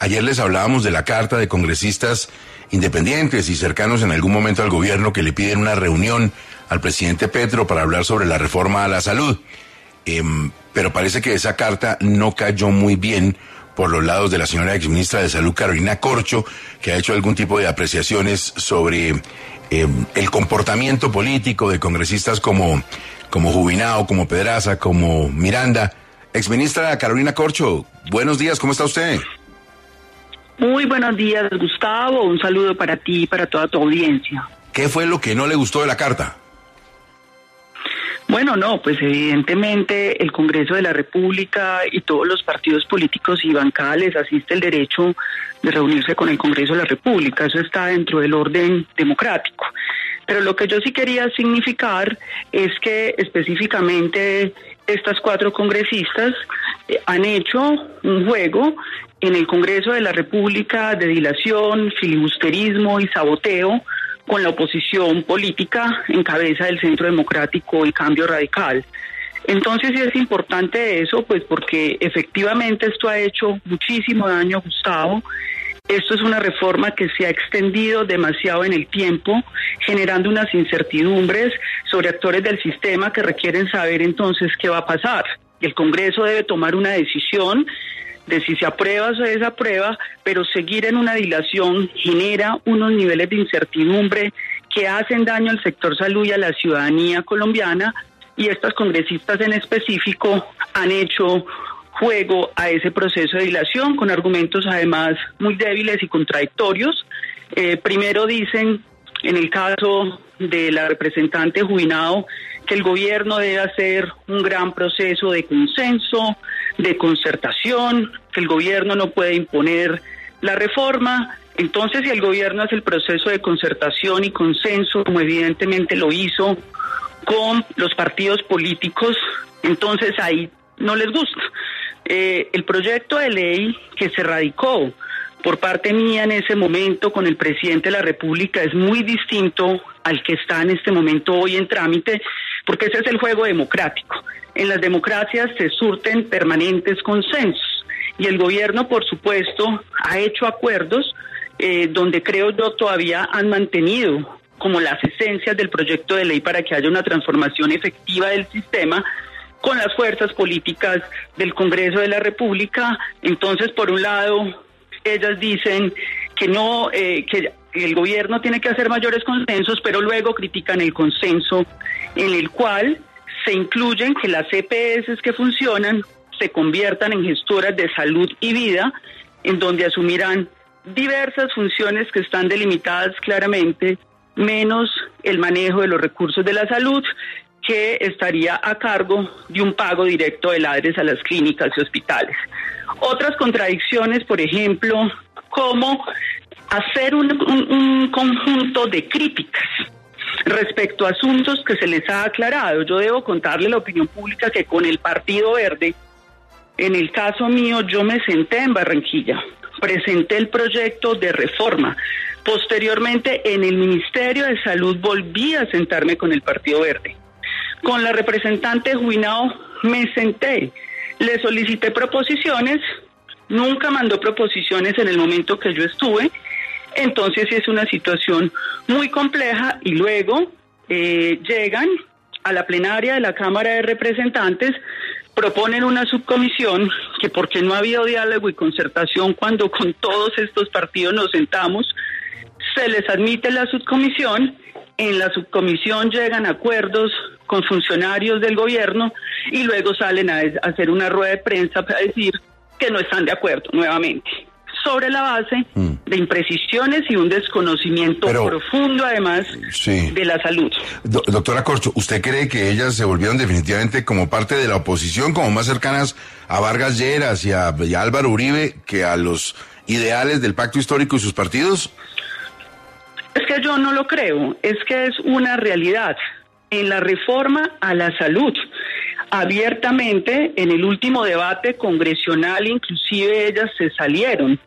Ayer les hablábamos de la carta de congresistas independientes y cercanos en algún momento al gobierno que le piden una reunión al presidente Petro para hablar sobre la reforma a la salud. Em, pero parece que esa carta no cayó muy bien por los lados de la señora exministra de Salud Carolina Corcho, que ha hecho algún tipo de apreciaciones sobre em, el comportamiento político de congresistas como, como Jubinao, como Pedraza, como Miranda. Exministra Carolina Corcho, buenos días, ¿cómo está usted? Muy buenos días, Gustavo. Un saludo para ti y para toda tu audiencia. ¿Qué fue lo que no le gustó de la carta? Bueno, no, pues evidentemente el Congreso de la República y todos los partidos políticos y bancales asiste el derecho de reunirse con el Congreso de la República. Eso está dentro del orden democrático. Pero lo que yo sí quería significar es que específicamente estas cuatro congresistas eh, han hecho un juego en el Congreso de la República de dilación, filibusterismo y saboteo con la oposición política en cabeza del Centro Democrático y Cambio Radical. Entonces sí es importante eso, pues porque efectivamente esto ha hecho muchísimo daño, Gustavo. Esto es una reforma que se ha extendido demasiado en el tiempo, generando unas incertidumbres sobre actores del sistema que requieren saber entonces qué va a pasar. El Congreso debe tomar una decisión de si se aprueba o se desaprueba, pero seguir en una dilación genera unos niveles de incertidumbre que hacen daño al sector salud y a la ciudadanía colombiana y estas congresistas en específico han hecho juego a ese proceso de dilación con argumentos además muy débiles y contradictorios. Eh, primero dicen, en el caso de la representante Juinado, que el gobierno debe hacer un gran proceso de consenso, de concertación, que el gobierno no puede imponer la reforma. Entonces, si el gobierno hace el proceso de concertación y consenso, como evidentemente lo hizo con los partidos políticos, entonces ahí no les gusta. Eh, el proyecto de ley que se radicó por parte mía en ese momento con el presidente de la República es muy distinto al que está en este momento hoy en trámite, porque ese es el juego democrático. En las democracias se surten permanentes consensos y el gobierno, por supuesto, ha hecho acuerdos eh, donde creo yo todavía han mantenido como las esencias del proyecto de ley para que haya una transformación efectiva del sistema con las fuerzas políticas del Congreso de la República. Entonces, por un lado, ellas dicen que no, eh, que el gobierno tiene que hacer mayores consensos, pero luego critican el consenso en el cual se incluyen que las EPS que funcionan se conviertan en gestoras de salud y vida, en donde asumirán diversas funciones que están delimitadas claramente, menos el manejo de los recursos de la salud, que estaría a cargo de un pago directo de ladres a las clínicas y hospitales. Otras contradicciones, por ejemplo, como hacer un, un conjunto de críticas respecto a asuntos que se les ha aclarado. Yo debo contarle a la opinión pública que con el Partido Verde, en el caso mío, yo me senté en Barranquilla, presenté el proyecto de reforma. Posteriormente, en el Ministerio de Salud volví a sentarme con el Partido Verde. Con la representante Juinao me senté, le solicité proposiciones, nunca mandó proposiciones en el momento que yo estuve entonces es una situación muy compleja y luego eh, llegan a la plenaria de la Cámara de Representantes, proponen una subcomisión que porque no ha habido diálogo y concertación cuando con todos estos partidos nos sentamos, se les admite la subcomisión, en la subcomisión llegan acuerdos con funcionarios del gobierno y luego salen a hacer una rueda de prensa para decir que no están de acuerdo nuevamente sobre la base mm. de imprecisiones y un desconocimiento profundo, además, de la salud. doctora Corcho, ¿usted cree que ellas se volvieron definitivamente como parte de la oposición, como más cercanas a Vargas Lleras y a, Álvaro Uribe que a los ideales del pacto histórico y sus partidos? Es que yo no lo creo, es que es una realidad. En la reforma a la salud, abiertamente en el último debate congresional, inclusive ellas se salieron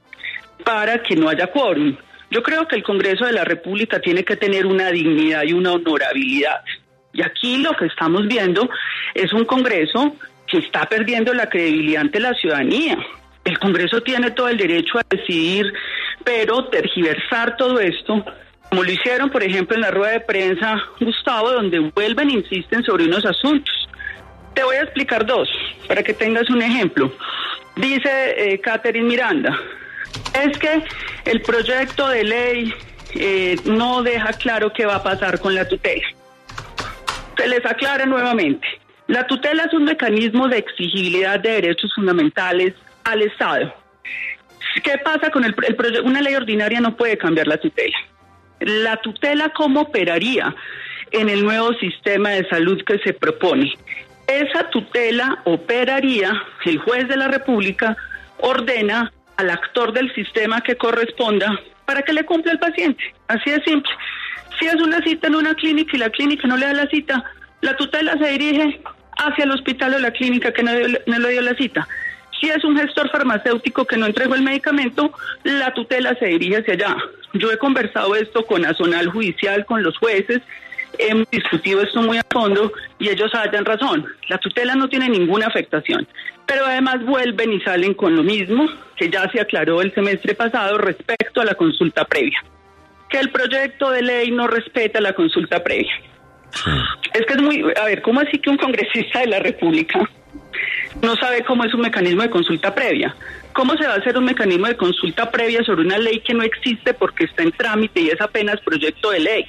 para que no haya quórum. Yo creo que el Congreso de la República tiene que tener una dignidad y una honorabilidad. Y aquí lo que estamos viendo es un Congreso que está perdiendo la credibilidad ante la ciudadanía. El Congreso tiene todo el derecho a decidir, pero tergiversar todo esto, como lo hicieron, por ejemplo, en la rueda de prensa, Gustavo, donde vuelven e insisten sobre unos asuntos. Te voy a explicar dos, para que tengas un ejemplo. Dice eh, Catherine Miranda, es que el proyecto de ley eh, no deja claro qué va a pasar con la tutela. Se les aclara nuevamente. La tutela es un mecanismo de exigibilidad de derechos fundamentales al Estado. ¿Qué pasa con el, proyecto? Una ley ordinaria no puede cambiar la tutela. La tutela, ¿cómo operaría en el nuevo sistema de salud que se propone? Esa tutela operaría, el juez de la República ordena al actor del sistema que corresponda para que le cumpla el paciente. Así de simple. Si es una cita en una clínica y la clínica no le da la cita, la tutela se dirige hacia el hospital o la clínica que no, le dio la cita. Si es un gestor farmacéutico que no entregó el medicamento, la tutela se dirige hacia allá. Yo he conversado esto con Azonal Judicial, con los jueces, hemos discutido esto muy a fondo y ellos hallan razón. La tutela no tiene ninguna afectación, pero además vuelven y salen con lo mismo que ya se aclaró el semestre pasado respecto a la consulta previa, que el proyecto de ley no respeta la consulta previa. Es que es muy, a ver, ¿cómo así que un congresista de la República no sabe cómo es un mecanismo de consulta previa? ¿Cómo se va a hacer un mecanismo de consulta previa sobre una ley que no existe porque está en trámite y es apenas proyecto de ley?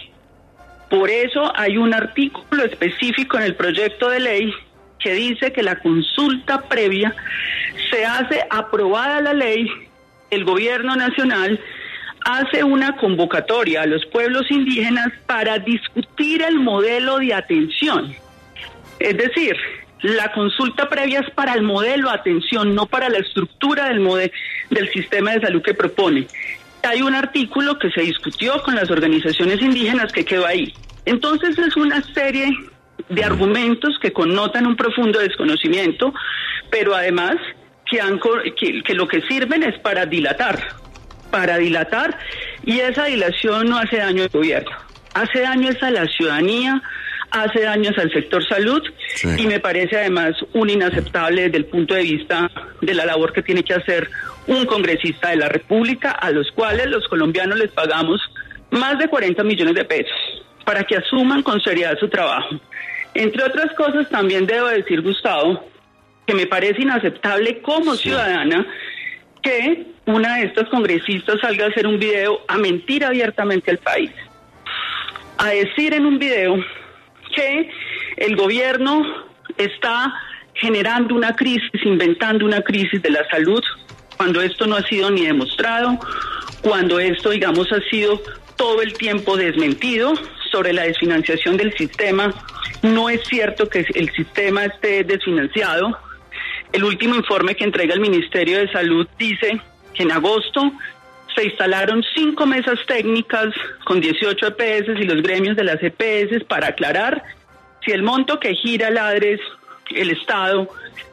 Por eso hay un artículo específico en el proyecto de ley que dice que la consulta previa se hace aprobada la ley, el gobierno nacional hace una convocatoria a los pueblos indígenas para discutir el modelo de atención. Es decir, la consulta previa es para el modelo de atención, no para la estructura del, del sistema de salud que propone. Hay un artículo que se discutió con las organizaciones indígenas que quedó ahí. Entonces es una serie de argumentos que connotan un profundo desconocimiento, pero además que, han, que, que lo que sirven es para dilatar, para dilatar, y esa dilación no hace daño al gobierno, hace daño a la ciudadanía, hace daños al sector salud y me parece además un inaceptable desde el punto de vista de la labor que tiene que hacer un congresista de la República, a los cuales los colombianos les pagamos más de 40 millones de pesos para que asuman con seriedad su trabajo. Entre otras cosas, también debo decir, Gustavo, que me parece inaceptable como ciudadana que una de estas congresistas salga a hacer un video a mentir abiertamente al país, a decir en un video que el gobierno está generando una crisis, inventando una crisis de la salud, cuando esto no ha sido ni demostrado, cuando esto, digamos, ha sido todo el tiempo desmentido sobre la desfinanciación del sistema. No es cierto que el sistema esté desfinanciado. El último informe que entrega el Ministerio de Salud dice que en agosto se instalaron cinco mesas técnicas con 18 EPS y los gremios de las EPS para aclarar si el monto que gira Ladres, el Estado,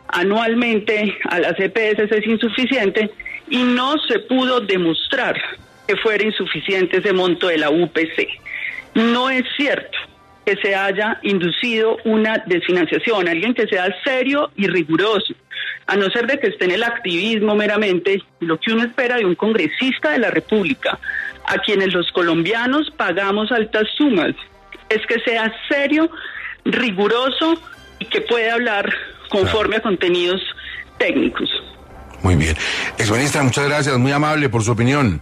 anualmente a las EPS es insuficiente y no se pudo demostrar que fuera insuficiente ese monto de la UPC. No es cierto que se haya inducido una desfinanciación, alguien que sea serio y riguroso, a no ser de que esté en el activismo meramente, lo que uno espera de un congresista de la República, a quienes los colombianos pagamos altas sumas, es que sea serio, riguroso y que pueda hablar conforme a contenidos técnicos. Muy bien. Exministra, muchas gracias, muy amable por su opinión.